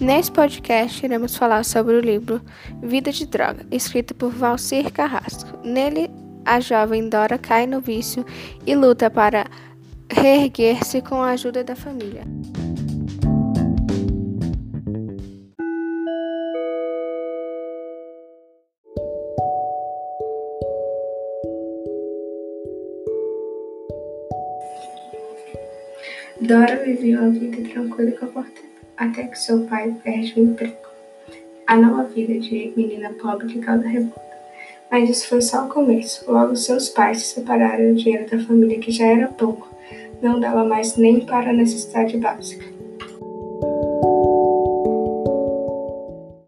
Nesse podcast, iremos falar sobre o livro Vida de Droga, escrito por Valcir Carrasco. Nele, a jovem Dora cai no vício e luta para reerguer-se com a ajuda da família. Dora viveu uma vida tranquila e confortável, até que seu pai perde o emprego. A nova vida de menina pobre lhe causa revolta. Mas isso foi só o começo. Logo seus pais se separaram e o dinheiro da família, que já era pouco, não dava mais nem para a necessidade básica.